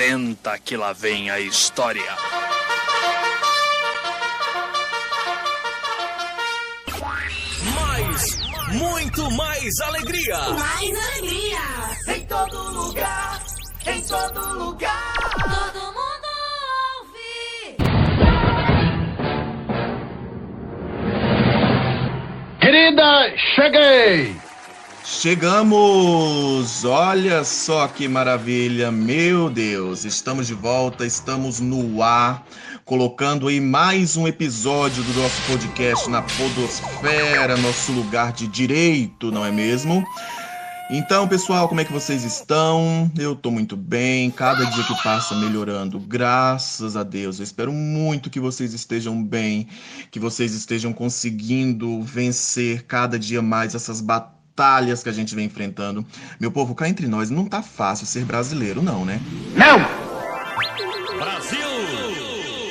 Senta que lá vem a história. Mais, muito mais alegria. Mais alegria. Em todo lugar, em todo lugar. Todo mundo ouve. Querida, cheguei! Chegamos! Olha só que maravilha! Meu Deus, estamos de volta, estamos no ar, colocando aí mais um episódio do nosso podcast na Podosfera, nosso lugar de direito, não é mesmo? Então, pessoal, como é que vocês estão? Eu tô muito bem, cada dia que passa melhorando, graças a Deus. Eu espero muito que vocês estejam bem, que vocês estejam conseguindo vencer cada dia mais essas batalhas batalhas que a gente vem enfrentando. Meu povo, cá entre nós, não tá fácil ser brasileiro, não, né? Não! Brasil!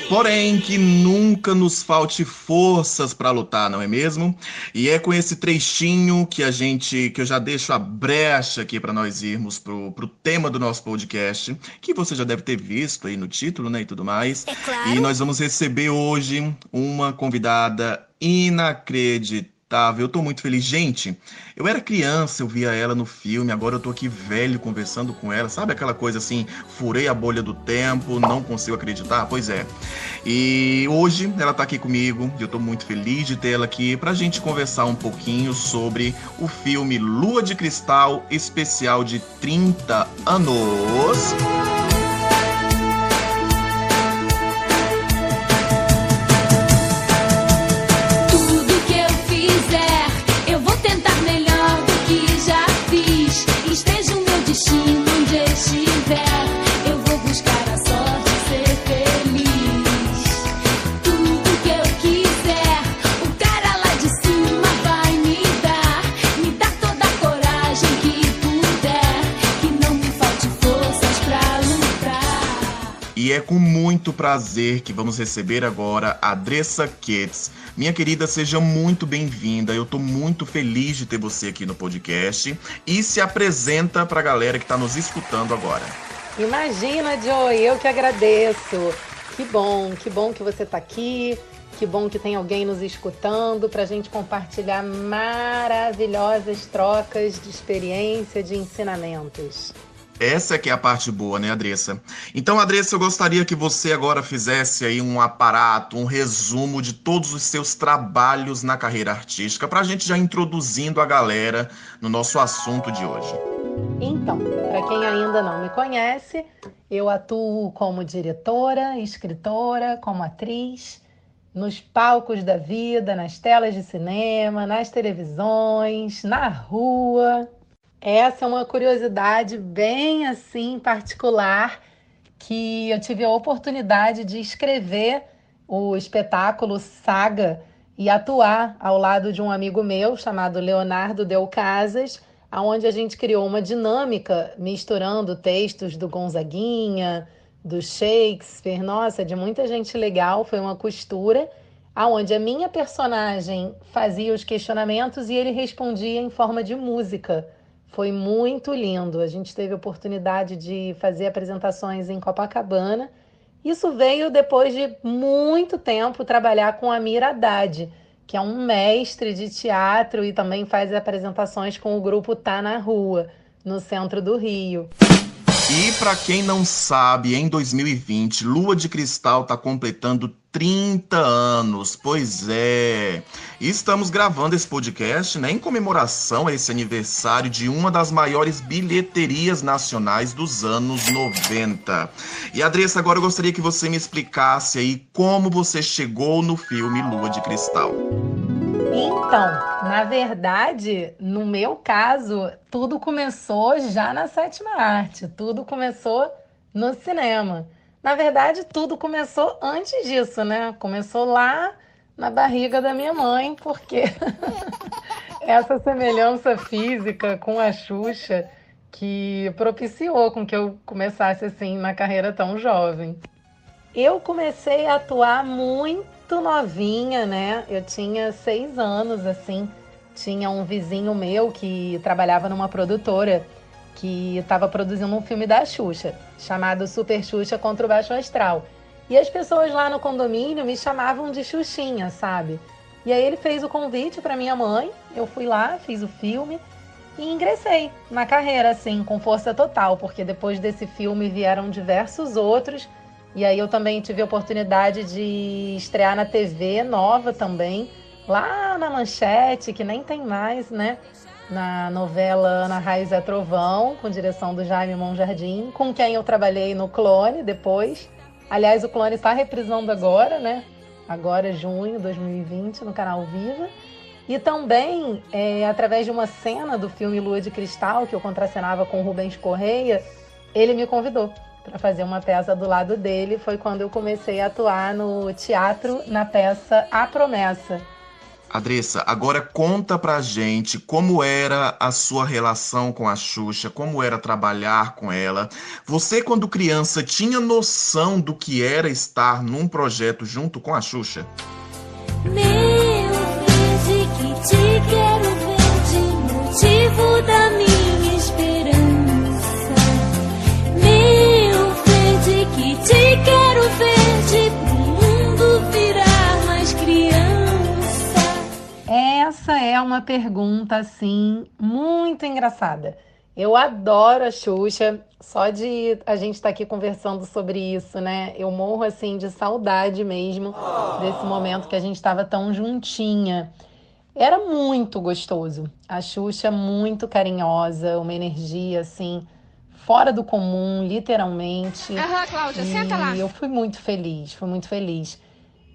Porém, que nunca nos falte forças para lutar, não é mesmo? E é com esse trechinho que a gente, que eu já deixo a brecha aqui para nós irmos pro, pro tema do nosso podcast, que você já deve ter visto aí no título, né, e tudo mais. É claro. E nós vamos receber hoje uma convidada inacreditável. Eu tô muito feliz. Gente, eu era criança, eu via ela no filme, agora eu tô aqui velho conversando com ela. Sabe aquela coisa assim, furei a bolha do tempo, não consigo acreditar? Pois é. E hoje ela tá aqui comigo e eu tô muito feliz de ter ela aqui pra gente conversar um pouquinho sobre o filme Lua de Cristal, especial de 30 anos. Muito prazer que vamos receber agora a Dressa Ketz. Minha querida, seja muito bem-vinda. Eu tô muito feliz de ter você aqui no podcast. E se apresenta pra galera que tá nos escutando agora. Imagina, Joey, eu que agradeço. Que bom, que bom que você está aqui. Que bom que tem alguém nos escutando para a gente compartilhar maravilhosas trocas de experiência, de ensinamentos. Essa que é a parte boa, né, Adressa? Então, Adressa, eu gostaria que você agora fizesse aí um aparato, um resumo de todos os seus trabalhos na carreira artística, pra gente já introduzindo a galera no nosso assunto de hoje. Então, para quem ainda não me conhece, eu atuo como diretora, escritora, como atriz, nos palcos da vida, nas telas de cinema, nas televisões, na rua. Essa é uma curiosidade bem assim particular que eu tive a oportunidade de escrever o espetáculo Saga e atuar ao lado de um amigo meu chamado Leonardo Del Casas, aonde a gente criou uma dinâmica misturando textos do Gonzaguinha, do Shakespeare, nossa, de muita gente legal, foi uma costura, aonde a minha personagem fazia os questionamentos e ele respondia em forma de música. Foi muito lindo. A gente teve a oportunidade de fazer apresentações em Copacabana. Isso veio depois de muito tempo trabalhar com a Mira Haddad, que é um mestre de teatro e também faz apresentações com o grupo Tá na Rua, no centro do Rio. E pra quem não sabe, em 2020, Lua de Cristal tá completando 30 anos. Pois é. Estamos gravando esse podcast, né, em comemoração a esse aniversário de uma das maiores bilheterias nacionais dos anos 90. E Adressa, agora eu gostaria que você me explicasse aí como você chegou no filme Lua de Cristal. Então, na verdade, no meu caso, tudo começou já na sétima arte, tudo começou no cinema. Na verdade, tudo começou antes disso, né? Começou lá na barriga da minha mãe, porque essa semelhança física com a Xuxa que propiciou com que eu começasse assim na carreira tão jovem. Eu comecei a atuar muito novinha, né? Eu tinha seis anos, assim. Tinha um vizinho meu que trabalhava numa produtora que estava produzindo um filme da Xuxa, chamado Super Xuxa contra o Baixo Astral. E as pessoas lá no condomínio me chamavam de Xuxinha, sabe? E aí ele fez o convite para minha mãe, eu fui lá, fiz o filme e ingressei na carreira, assim, com força total, porque depois desse filme vieram diversos outros. E aí eu também tive a oportunidade de estrear na TV nova também, lá na Manchete, que nem tem mais, né? Na novela Ana Raiz é Trovão, com direção do Jaime Monjardim, com quem eu trabalhei no Clone depois. Aliás, o Clone está reprisando agora, né? Agora, junho de 2020, no canal Viva. E também, é, através de uma cena do filme Lua de Cristal, que eu contracenava com o Rubens Correia, ele me convidou para fazer uma peça do lado dele. Foi quando eu comecei a atuar no teatro na peça A Promessa, Adressa, agora conta pra gente como era a sua relação com a Xuxa, como era trabalhar com ela. Você, quando criança, tinha noção do que era estar num projeto junto com a Xuxa? Meu que te quero verde, motivo da minha é uma pergunta, assim, muito engraçada. Eu adoro a Xuxa, só de a gente estar aqui conversando sobre isso, né? Eu morro, assim, de saudade mesmo desse momento que a gente estava tão juntinha. Era muito gostoso. A Xuxa muito carinhosa, uma energia, assim, fora do comum, literalmente. Aham, Cláudia, senta lá. E eu fui muito feliz, fui muito feliz. O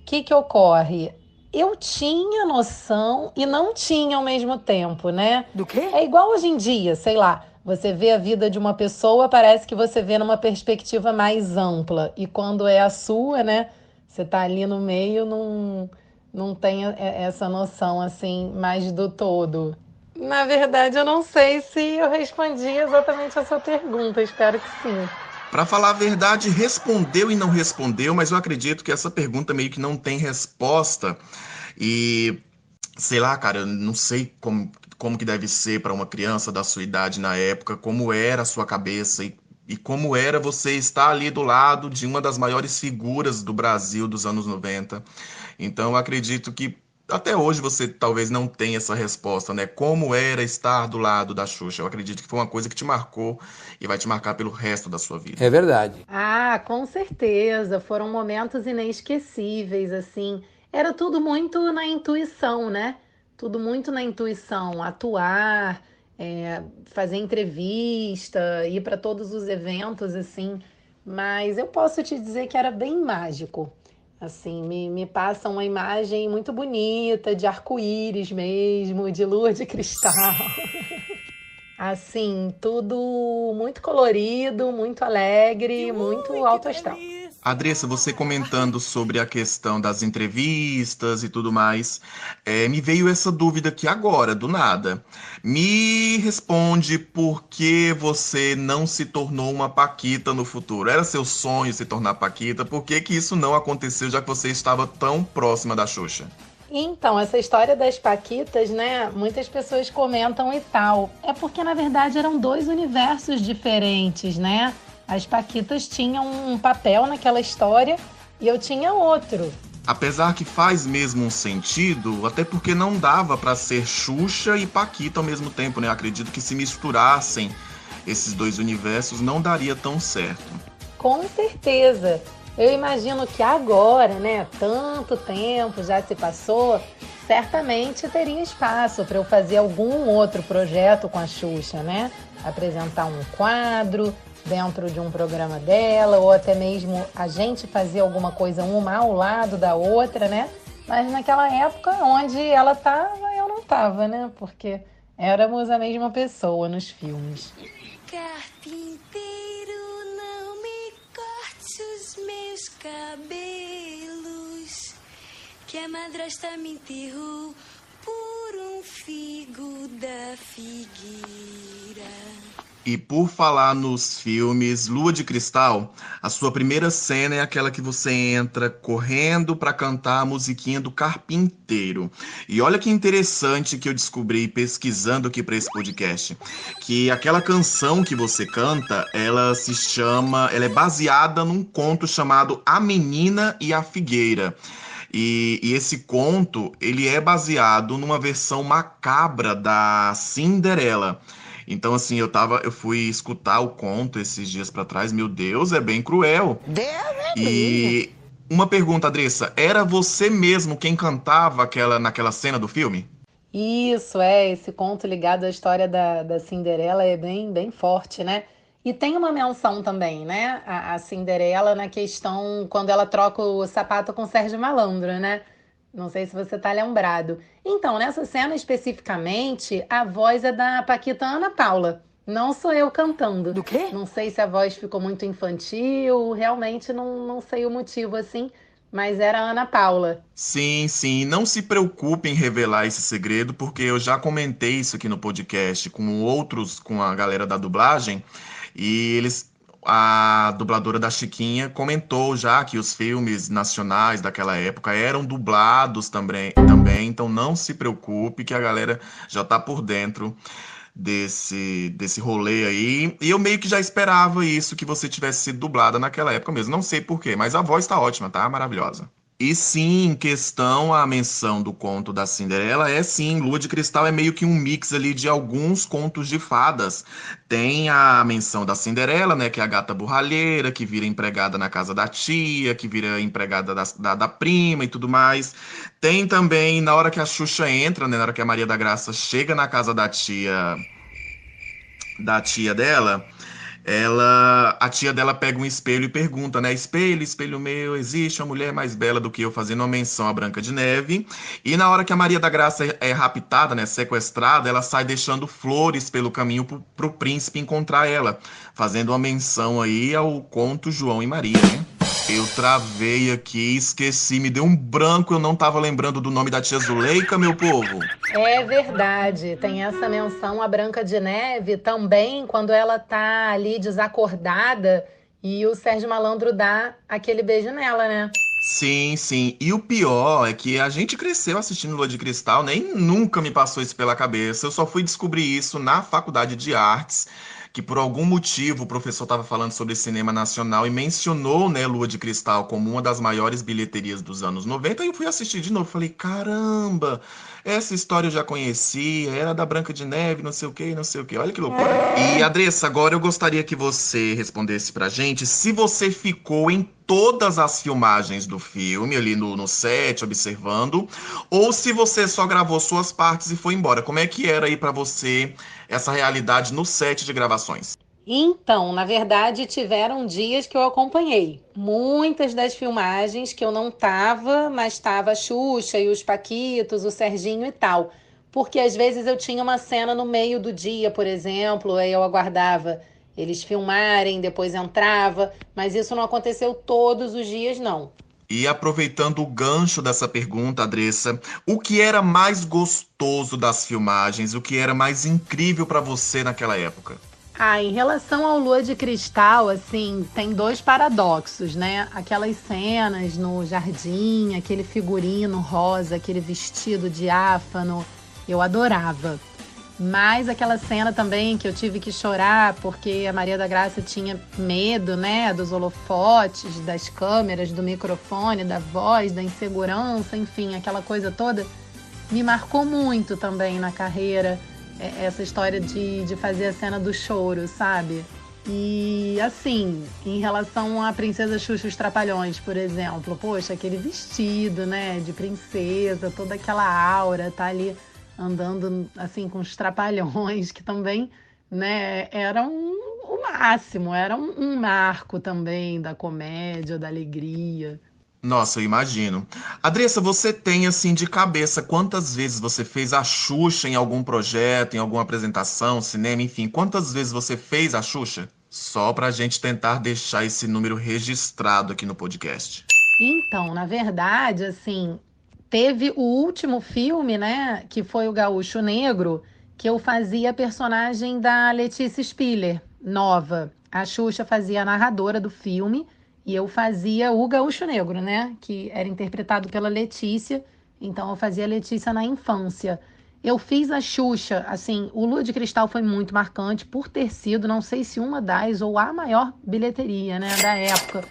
que que ocorre? Eu tinha noção e não tinha ao mesmo tempo, né? Do quê? É igual hoje em dia, sei lá. Você vê a vida de uma pessoa, parece que você vê numa perspectiva mais ampla. E quando é a sua, né? Você tá ali no meio, não, não tem essa noção, assim, mais do todo. Na verdade, eu não sei se eu respondi exatamente a sua pergunta. Espero que sim. Pra falar a verdade, respondeu e não respondeu, mas eu acredito que essa pergunta meio que não tem resposta. E sei lá, cara, eu não sei como, como que deve ser para uma criança da sua idade na época, como era a sua cabeça e, e como era você estar ali do lado de uma das maiores figuras do Brasil dos anos 90. Então, eu acredito que até hoje você talvez não tenha essa resposta, né? Como era estar do lado da Xuxa? Eu acredito que foi uma coisa que te marcou e vai te marcar pelo resto da sua vida. É verdade. Ah, com certeza. Foram momentos inesquecíveis, assim. Era tudo muito na intuição, né? Tudo muito na intuição. Atuar, é, fazer entrevista, ir para todos os eventos, assim. Mas eu posso te dizer que era bem mágico. Assim, me, me passa uma imagem muito bonita, de arco-íris mesmo, de lua de cristal. Assim, tudo muito colorido, muito alegre, muito alto astral. Adressa, você comentando sobre a questão das entrevistas e tudo mais, é, me veio essa dúvida aqui agora, do nada. Me responde por que você não se tornou uma Paquita no futuro? Era seu sonho se tornar Paquita? Por que, que isso não aconteceu, já que você estava tão próxima da Xuxa? Então, essa história das Paquitas, né? Muitas pessoas comentam e tal. É porque, na verdade, eram dois universos diferentes, né? As Paquitas tinham um papel naquela história e eu tinha outro. Apesar que faz mesmo um sentido, até porque não dava pra ser Xuxa e Paquita ao mesmo tempo, né? Acredito que se misturassem esses dois universos não daria tão certo. Com certeza. Eu imagino que agora, né, tanto tempo já se passou, certamente teria espaço para eu fazer algum outro projeto com a Xuxa, né? Apresentar um quadro dentro de um programa dela, ou até mesmo a gente fazer alguma coisa uma ao lado da outra, né? Mas naquela época onde ela tava, eu não tava, né? Porque éramos a mesma pessoa nos filmes. Carpinteiro, não me corte os meus cabelos, que a madrasta me enterrou por um figo da figueira. E por falar nos filmes Lua de Cristal, a sua primeira cena é aquela que você entra correndo para cantar a musiquinha do Carpinteiro. E olha que interessante que eu descobri pesquisando aqui para esse podcast, que aquela canção que você canta, ela se chama, ela é baseada num conto chamado A Menina e a Figueira. E, e, esse conto ele é baseado numa versão macabra da Cinderela. Então, assim, eu tava, eu fui escutar o conto esses dias para trás. Meu Deus, é bem cruel. Deus é e uma pergunta, Adressa, era você mesmo quem cantava aquela naquela cena do filme? Isso, é, esse conto ligado à história da, da Cinderela é bem, bem forte, né? E tem uma menção também, né? A, a Cinderela na questão quando ela troca o sapato com o Sérgio Malandro, né? Não sei se você está lembrado. Então, nessa cena especificamente, a voz é da Paquita Ana Paula. Não sou eu cantando. Do quê? Não sei se a voz ficou muito infantil, realmente não, não sei o motivo assim, mas era a Ana Paula. Sim, sim. Não se preocupe em revelar esse segredo, porque eu já comentei isso aqui no podcast com outros, com a galera da dublagem, e eles a dubladora da Chiquinha comentou já que os filmes nacionais daquela época eram dublados também, também então não se preocupe que a galera já tá por dentro desse, desse rolê aí. E eu meio que já esperava isso, que você tivesse sido dublada naquela época mesmo. Não sei porquê, mas a voz tá ótima, tá? Maravilhosa. E sim, em questão a menção do conto da Cinderela, é sim, Lua de Cristal é meio que um mix ali de alguns contos de fadas. Tem a menção da Cinderela, né, que é a gata burralheira, que vira empregada na casa da tia, que vira empregada da, da, da prima e tudo mais. Tem também, na hora que a Xuxa entra, né, na hora que a Maria da Graça chega na casa da tia da tia dela, ela a tia dela pega um espelho e pergunta, né? Espelho, espelho meu, existe uma mulher mais bela do que eu fazendo uma menção à Branca de Neve. E na hora que a Maria da Graça é, é raptada, né, sequestrada, ela sai deixando flores pelo caminho pro, pro príncipe encontrar ela, fazendo uma menção aí ao conto João e Maria, né? Eu travei aqui, esqueci, me deu um branco, eu não tava lembrando do nome da tia Zuleika, meu povo. É verdade, tem essa menção à Branca de Neve também, quando ela tá ali desacordada e o Sérgio Malandro dá aquele beijo nela, né? Sim, sim. E o pior é que a gente cresceu assistindo Lua de Cristal, nem nunca me passou isso pela cabeça. Eu só fui descobrir isso na faculdade de artes que por algum motivo o professor estava falando sobre cinema nacional e mencionou né, Lua de Cristal como uma das maiores bilheterias dos anos 90, e eu fui assistir de novo. Falei, caramba, essa história eu já conhecia, era da Branca de Neve, não sei o que, não sei o que. Olha que loucura. E, Adressa, agora eu gostaria que você respondesse pra gente se você ficou em todas as filmagens do filme, ali no, no set, observando, ou se você só gravou suas partes e foi embora. Como é que era aí para você essa realidade no set de gravações? Então, na verdade, tiveram dias que eu acompanhei. Muitas das filmagens que eu não tava, mas tava a Xuxa e os Paquitos, o Serginho e tal. Porque às vezes eu tinha uma cena no meio do dia, por exemplo, aí eu aguardava eles filmarem, depois entrava, mas isso não aconteceu todos os dias, não. E aproveitando o gancho dessa pergunta, Adressa, o que era mais gostoso das filmagens? O que era mais incrível para você naquela época? Ah, em relação ao Lua de Cristal, assim, tem dois paradoxos, né? Aquelas cenas no jardim, aquele figurino rosa, aquele vestido diáfano, eu adorava. Mas aquela cena também que eu tive que chorar porque a Maria da Graça tinha medo, né, dos holofotes, das câmeras, do microfone, da voz, da insegurança, enfim, aquela coisa toda, me marcou muito também na carreira essa história de, de fazer a cena do choro, sabe? E assim, em relação à Princesa Xuxa os Trapalhões, por exemplo, poxa, aquele vestido, né, de princesa, toda aquela aura, tá ali andando assim com os trapalhões, que também né, era um, o máximo, era um, um marco também da comédia, da alegria. Nossa, eu imagino. Adressa, você tem assim de cabeça quantas vezes você fez a Xuxa em algum projeto, em alguma apresentação, cinema, enfim, quantas vezes você fez a Xuxa? Só pra gente tentar deixar esse número registrado aqui no podcast. Então, na verdade, assim, teve o último filme, né, que foi o Gaúcho Negro, que eu fazia a personagem da Letícia Spiller, nova. A Xuxa fazia a narradora do filme e eu fazia o Gaúcho Negro, né? Que era interpretado pela Letícia. Então eu fazia Letícia na infância. Eu fiz a Xuxa, assim, o Lua de Cristal foi muito marcante por ter sido, não sei se uma das ou a maior bilheteria, né, da época.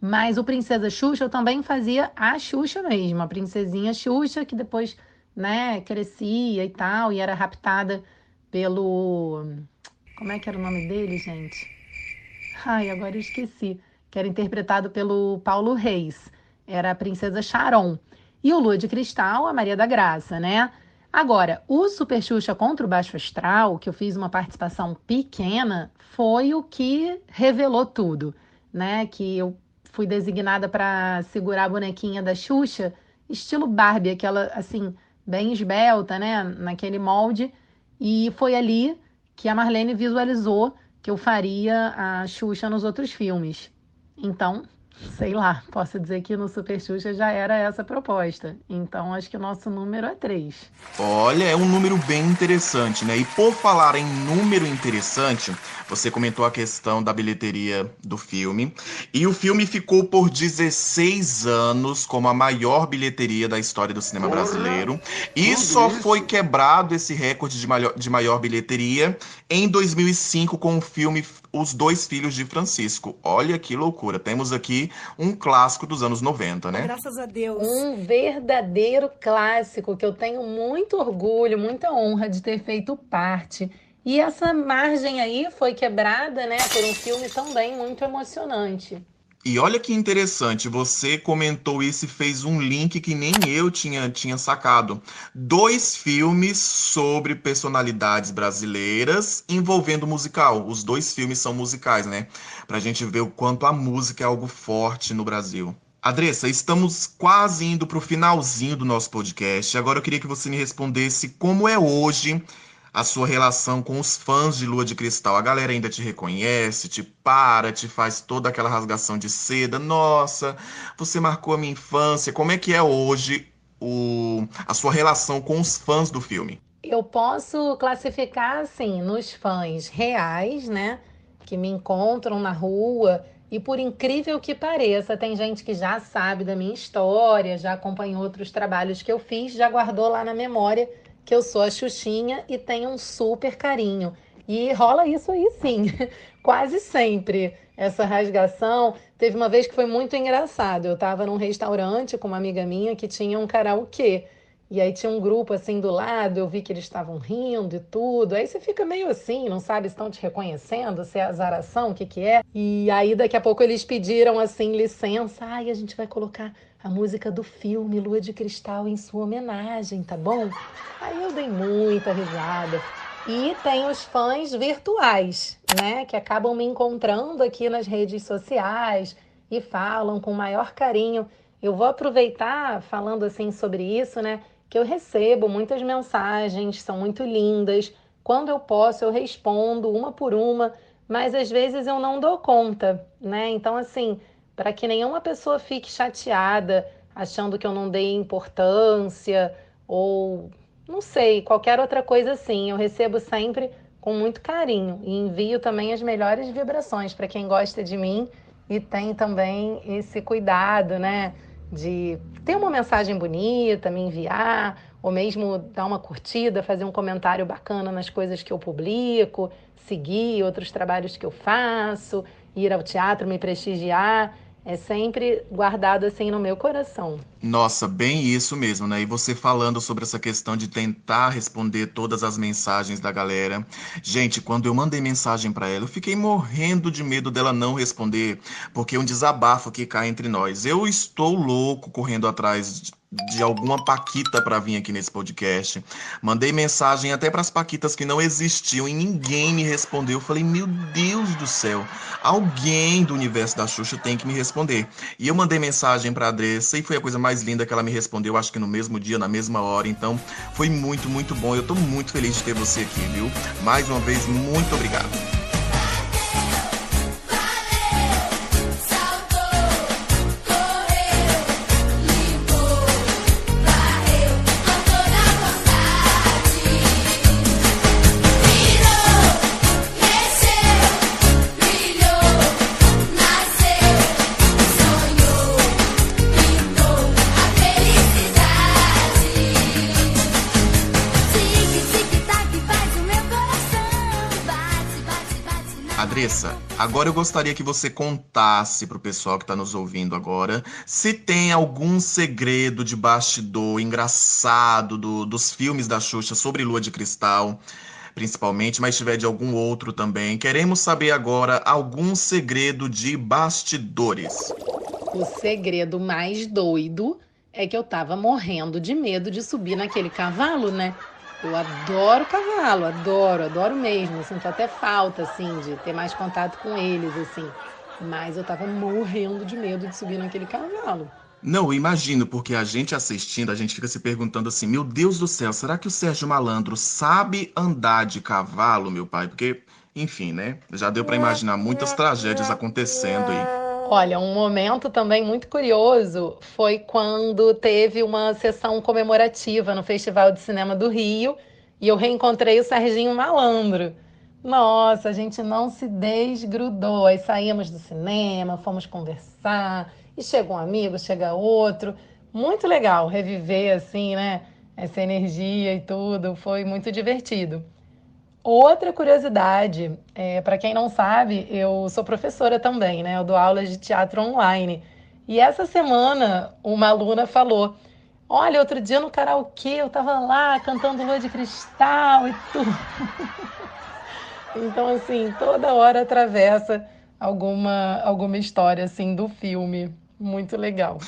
Mas o Princesa Xuxa eu também fazia a Xuxa mesmo, a princesinha Xuxa que depois, né, crescia e tal e era raptada pelo como é que era o nome dele, gente? Ai, agora eu esqueci. Que era interpretado pelo Paulo Reis. Era a princesa Charon. E o Lua de Cristal, a Maria da Graça, né? Agora, o Super Xuxa contra o Baixo Astral, que eu fiz uma participação pequena, foi o que revelou tudo, né? Que eu fui designada para segurar a bonequinha da Xuxa, estilo Barbie, aquela assim, bem esbelta, né? Naquele molde. E foi ali que a Marlene visualizou que eu faria a Xuxa nos outros filmes. Então, sei lá, posso dizer que no Super Xuxa já era essa proposta. Então acho que o nosso número é 3. Olha, é um número bem interessante, né? E por falar em número interessante, você comentou a questão da bilheteria do filme. E o filme ficou por 16 anos como a maior bilheteria da história do cinema brasileiro. E só foi quebrado esse recorde de maior, de maior bilheteria em 2005 com o filme Os Dois Filhos de Francisco. Olha que loucura. Temos aqui um clássico dos anos 90, né? Graças a Deus. Um verdadeiro clássico que eu tenho muito orgulho, muita honra de ter feito parte. E essa margem aí foi quebrada, né, por um filme também muito emocionante. E olha que interessante, você comentou isso e fez um link que nem eu tinha, tinha sacado. Dois filmes sobre personalidades brasileiras envolvendo musical. Os dois filmes são musicais, né? Pra gente ver o quanto a música é algo forte no Brasil. Adressa, estamos quase indo para o finalzinho do nosso podcast. Agora eu queria que você me respondesse como é hoje a sua relação com os fãs de Lua de Cristal. A galera ainda te reconhece, te para, te faz toda aquela rasgação de seda. Nossa, você marcou a minha infância. Como é que é hoje o, a sua relação com os fãs do filme? Eu posso classificar assim nos fãs reais, né, que me encontram na rua e por incrível que pareça, tem gente que já sabe da minha história, já acompanhou outros trabalhos que eu fiz, já guardou lá na memória que eu sou a Xuxinha e tenho um super carinho. E rola isso aí sim, quase sempre. Essa rasgação. Teve uma vez que foi muito engraçado. Eu estava num restaurante com uma amiga minha que tinha um karaokê. E aí tinha um grupo assim do lado, eu vi que eles estavam rindo e tudo. Aí você fica meio assim, não sabe se estão te reconhecendo, se é azaração, o que que é. E aí daqui a pouco eles pediram assim licença, ai, a gente vai colocar a música do filme Lua de Cristal em sua homenagem, tá bom? Aí eu dei muita risada. E tem os fãs virtuais, né, que acabam me encontrando aqui nas redes sociais e falam com maior carinho. Eu vou aproveitar falando assim sobre isso, né? Que eu recebo muitas mensagens, são muito lindas. Quando eu posso, eu respondo uma por uma, mas às vezes eu não dou conta, né? Então, assim, para que nenhuma pessoa fique chateada, achando que eu não dei importância ou não sei, qualquer outra coisa assim, eu recebo sempre com muito carinho e envio também as melhores vibrações para quem gosta de mim e tem também esse cuidado, né? De ter uma mensagem bonita, me enviar, ou mesmo dar uma curtida, fazer um comentário bacana nas coisas que eu publico, seguir outros trabalhos que eu faço, ir ao teatro, me prestigiar é sempre guardado assim no meu coração. Nossa, bem isso mesmo, né? E você falando sobre essa questão de tentar responder todas as mensagens da galera. Gente, quando eu mandei mensagem para ela, eu fiquei morrendo de medo dela não responder, porque é um desabafo que cai entre nós. Eu estou louco correndo atrás de alguma paquita para vir aqui nesse podcast. Mandei mensagem até para as paquitas que não existiam e ninguém me respondeu. Eu falei: "Meu Deus do céu, alguém do universo da Xuxa tem que me responder". E eu mandei mensagem para Adressa e foi a coisa mais linda que ela me respondeu, acho que no mesmo dia, na mesma hora. Então, foi muito, muito bom. Eu estou muito feliz de ter você aqui, viu? Mais uma vez, muito obrigado. Agora eu gostaria que você contasse pro pessoal que tá nos ouvindo agora se tem algum segredo de bastidor engraçado do, dos filmes da Xuxa sobre Lua de Cristal, principalmente, mas tiver de algum outro também. Queremos saber agora algum segredo de bastidores. O segredo mais doido é que eu tava morrendo de medo de subir naquele cavalo, né? Eu adoro cavalo, adoro, adoro mesmo. Sinto até falta, assim, de ter mais contato com eles, assim. Mas eu tava morrendo de medo de subir naquele cavalo. Não, eu imagino, porque a gente assistindo, a gente fica se perguntando assim: meu Deus do céu, será que o Sérgio Malandro sabe andar de cavalo, meu pai? Porque, enfim, né? Já deu para imaginar muitas tragédias acontecendo aí. Olha, um momento também muito curioso foi quando teve uma sessão comemorativa no Festival de Cinema do Rio e eu reencontrei o Serginho Malandro. Nossa, a gente não se desgrudou. Aí saímos do cinema, fomos conversar, e chega um amigo, chega outro. Muito legal reviver assim, né? Essa energia e tudo. Foi muito divertido. Outra curiosidade, é, para quem não sabe, eu sou professora também, né? Eu dou aulas de teatro online. E essa semana uma aluna falou: Olha, outro dia no karaokê eu tava lá cantando Lua de Cristal e tudo. então, assim, toda hora atravessa alguma, alguma história assim do filme. Muito legal.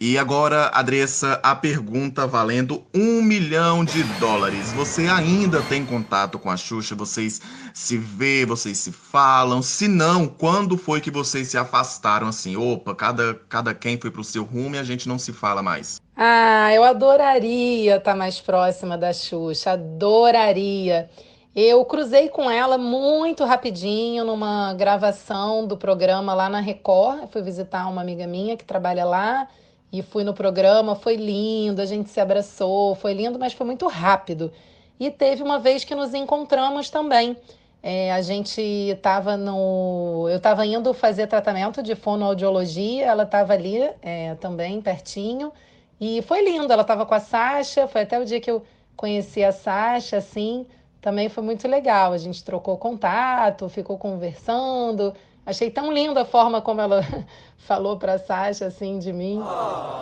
E agora, Adressa, a pergunta valendo um milhão de dólares. Você ainda tem contato com a Xuxa? Vocês se vê, vocês se falam? Se não, quando foi que vocês se afastaram assim? Opa, cada, cada quem foi pro seu rumo e a gente não se fala mais. Ah, eu adoraria estar mais próxima da Xuxa, adoraria. Eu cruzei com ela muito rapidinho numa gravação do programa lá na Record. Eu fui visitar uma amiga minha que trabalha lá e fui no programa. Foi lindo, a gente se abraçou, foi lindo, mas foi muito rápido. E teve uma vez que nos encontramos também. É, a gente estava no. Eu estava indo fazer tratamento de fonoaudiologia, ela estava ali é, também, pertinho. E foi lindo, ela estava com a Sasha, foi até o dia que eu conheci a Sasha, assim também foi muito legal. A gente trocou contato, ficou conversando. Achei tão linda a forma como ela falou para Sasha assim de mim.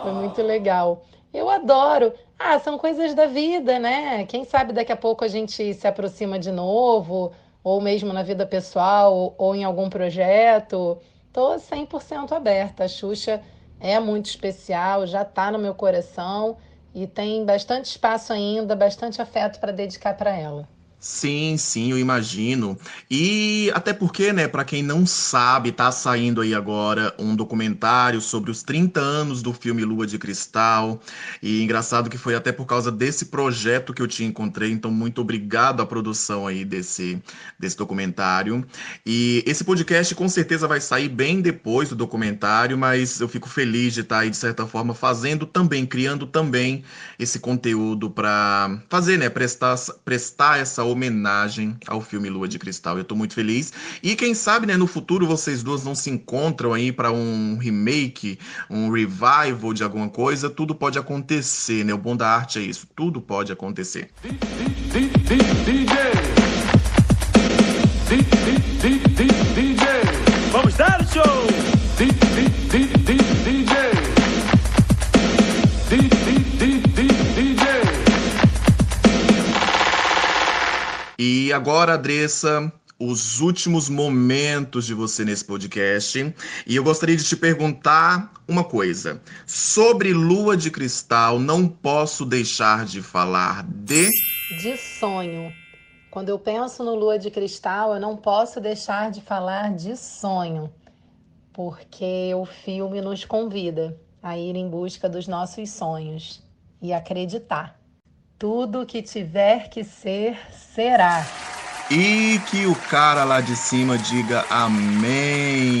Foi muito legal. Eu adoro. Ah, são coisas da vida, né? Quem sabe daqui a pouco a gente se aproxima de novo, ou mesmo na vida pessoal, ou em algum projeto. Tô 100% aberta. A Xuxa é muito especial, já está no meu coração e tem bastante espaço ainda, bastante afeto para dedicar para ela. Sim, sim, eu imagino. E até porque, né, para quem não sabe, tá saindo aí agora um documentário sobre os 30 anos do filme Lua de Cristal. E engraçado que foi até por causa desse projeto que eu te encontrei, então muito obrigado à produção aí desse desse documentário. E esse podcast com certeza vai sair bem depois do documentário, mas eu fico feliz de estar tá aí de certa forma fazendo também, criando também esse conteúdo para fazer, né, prestar prestar essa homenagem ao filme Lua de Cristal. Eu tô muito feliz. E quem sabe, né, no futuro vocês duas não se encontram aí para um remake, um revival de alguma coisa, tudo pode acontecer, né? O bom da arte é isso, tudo pode acontecer. E agora, Adressa, os últimos momentos de você nesse podcast. E eu gostaria de te perguntar uma coisa. Sobre Lua de Cristal, não posso deixar de falar de. De sonho. Quando eu penso no Lua de Cristal, eu não posso deixar de falar de sonho. Porque o filme nos convida a ir em busca dos nossos sonhos e acreditar. Tudo que tiver que ser, será. E que o cara lá de cima diga amém.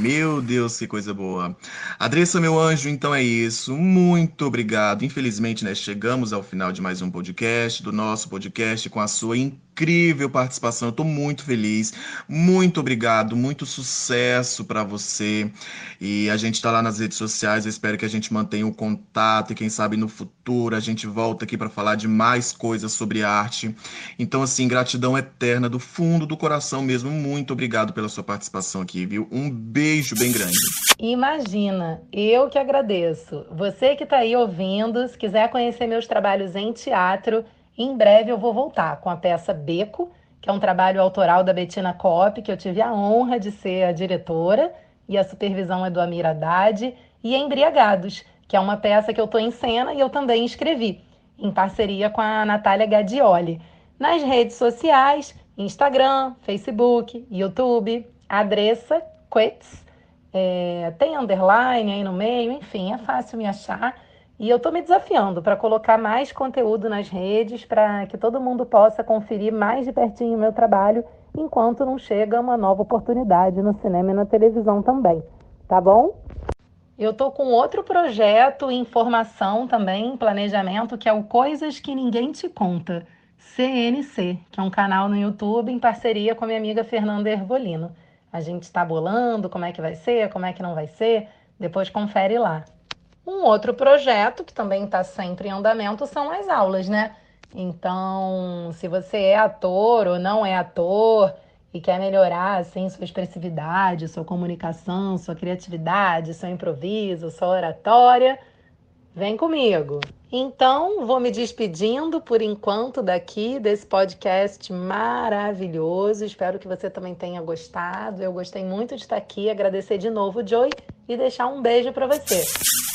Meu Deus, que coisa boa. Adressa, meu anjo, então é isso. Muito obrigado. Infelizmente, né, chegamos ao final de mais um podcast, do nosso podcast, com a sua incrível participação. Eu tô muito feliz. Muito obrigado, muito sucesso para você. E a gente tá lá nas redes sociais. Eu espero que a gente mantenha o contato e quem sabe no futuro a gente volta aqui para falar de mais coisas sobre arte. Então assim, gratidão eterna do fundo do coração mesmo. Muito obrigado pela sua participação aqui, viu? Um beijo bem grande. Imagina, eu que agradeço. Você que tá aí ouvindo, se quiser conhecer meus trabalhos em teatro, em breve eu vou voltar com a peça Beco, que é um trabalho autoral da Bettina Kopp, que eu tive a honra de ser a diretora, e a supervisão é do Amir Haddad, e Embriagados, que é uma peça que eu estou em cena e eu também escrevi, em parceria com a Natália Gadioli. Nas redes sociais, Instagram, Facebook, YouTube, Adressa Quetz, é, tem underline aí no meio, enfim, é fácil me achar. E eu estou me desafiando para colocar mais conteúdo nas redes para que todo mundo possa conferir mais de pertinho o meu trabalho, enquanto não chega uma nova oportunidade no cinema e na televisão também. Tá bom? Eu estou com outro projeto em formação também, planejamento, que é o Coisas que Ninguém Te Conta, CNC, que é um canal no YouTube em parceria com a minha amiga Fernanda Ervolino. A gente está bolando como é que vai ser, como é que não vai ser, depois confere lá. Um outro projeto que também está sempre em andamento são as aulas, né? Então, se você é ator ou não é ator e quer melhorar assim sua expressividade, sua comunicação, sua criatividade, seu improviso, sua oratória, vem comigo. Então, vou me despedindo por enquanto daqui desse podcast maravilhoso. Espero que você também tenha gostado. Eu gostei muito de estar aqui. Agradecer de novo, Joy, e deixar um beijo para você.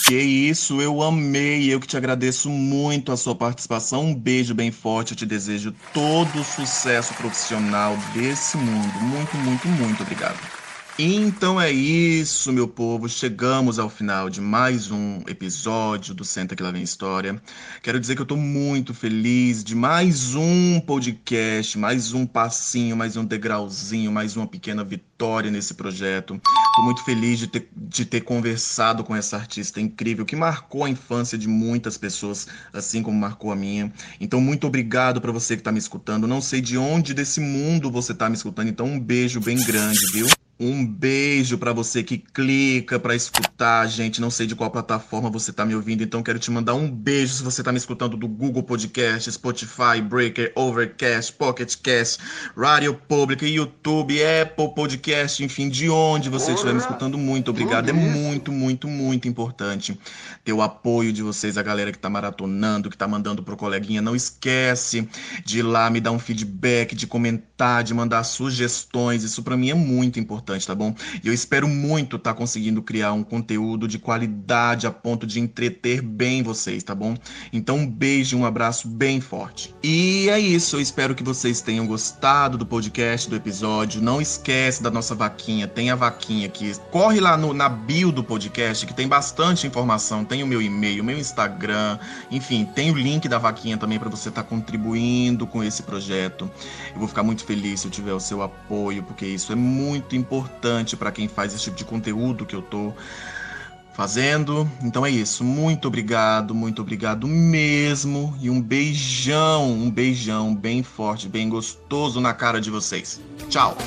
Que isso, eu amei. Eu que te agradeço muito a sua participação. Um beijo bem forte. Eu te desejo todo o sucesso profissional desse mundo. Muito, muito, muito obrigado. Então é isso, meu povo. Chegamos ao final de mais um episódio do Senta que lá vem história. Quero dizer que eu tô muito feliz de mais um podcast, mais um passinho, mais um degrauzinho, mais uma pequena vitória nesse projeto. Tô muito feliz de ter, de ter conversado com essa artista incrível que marcou a infância de muitas pessoas, assim como marcou a minha. Então, muito obrigado para você que tá me escutando. Não sei de onde desse mundo você tá me escutando, então um beijo bem grande, viu? Um beijo para você que clica para escutar, gente. Não sei de qual plataforma você tá me ouvindo, então quero te mandar um beijo se você tá me escutando do Google Podcast, Spotify, Breaker, Overcast, Pocket Cast, Rádio Pública, YouTube, Apple Podcast, enfim, de onde você estiver me escutando. Muito obrigado. É muito, muito, muito importante ter o apoio de vocês, a galera que tá maratonando, que tá mandando pro coleguinha. Não esquece de ir lá me dar um feedback, de comentar, de mandar sugestões. Isso para mim é muito importante importante, tá bom? E eu espero muito estar tá conseguindo criar um conteúdo de qualidade a ponto de entreter bem vocês, tá bom? Então um beijo e um abraço bem forte. E é isso, eu espero que vocês tenham gostado do podcast, do episódio. Não esquece da nossa vaquinha, tem a vaquinha aqui. Corre lá no, na bio do podcast que tem bastante informação, tem o meu e-mail, o meu Instagram, enfim, tem o link da vaquinha também para você estar tá contribuindo com esse projeto. Eu vou ficar muito feliz se eu tiver o seu apoio, porque isso é muito importante importante para quem faz esse tipo de conteúdo que eu tô fazendo. Então é isso. Muito obrigado, muito obrigado mesmo. E um beijão, um beijão bem forte, bem gostoso na cara de vocês. Tchau.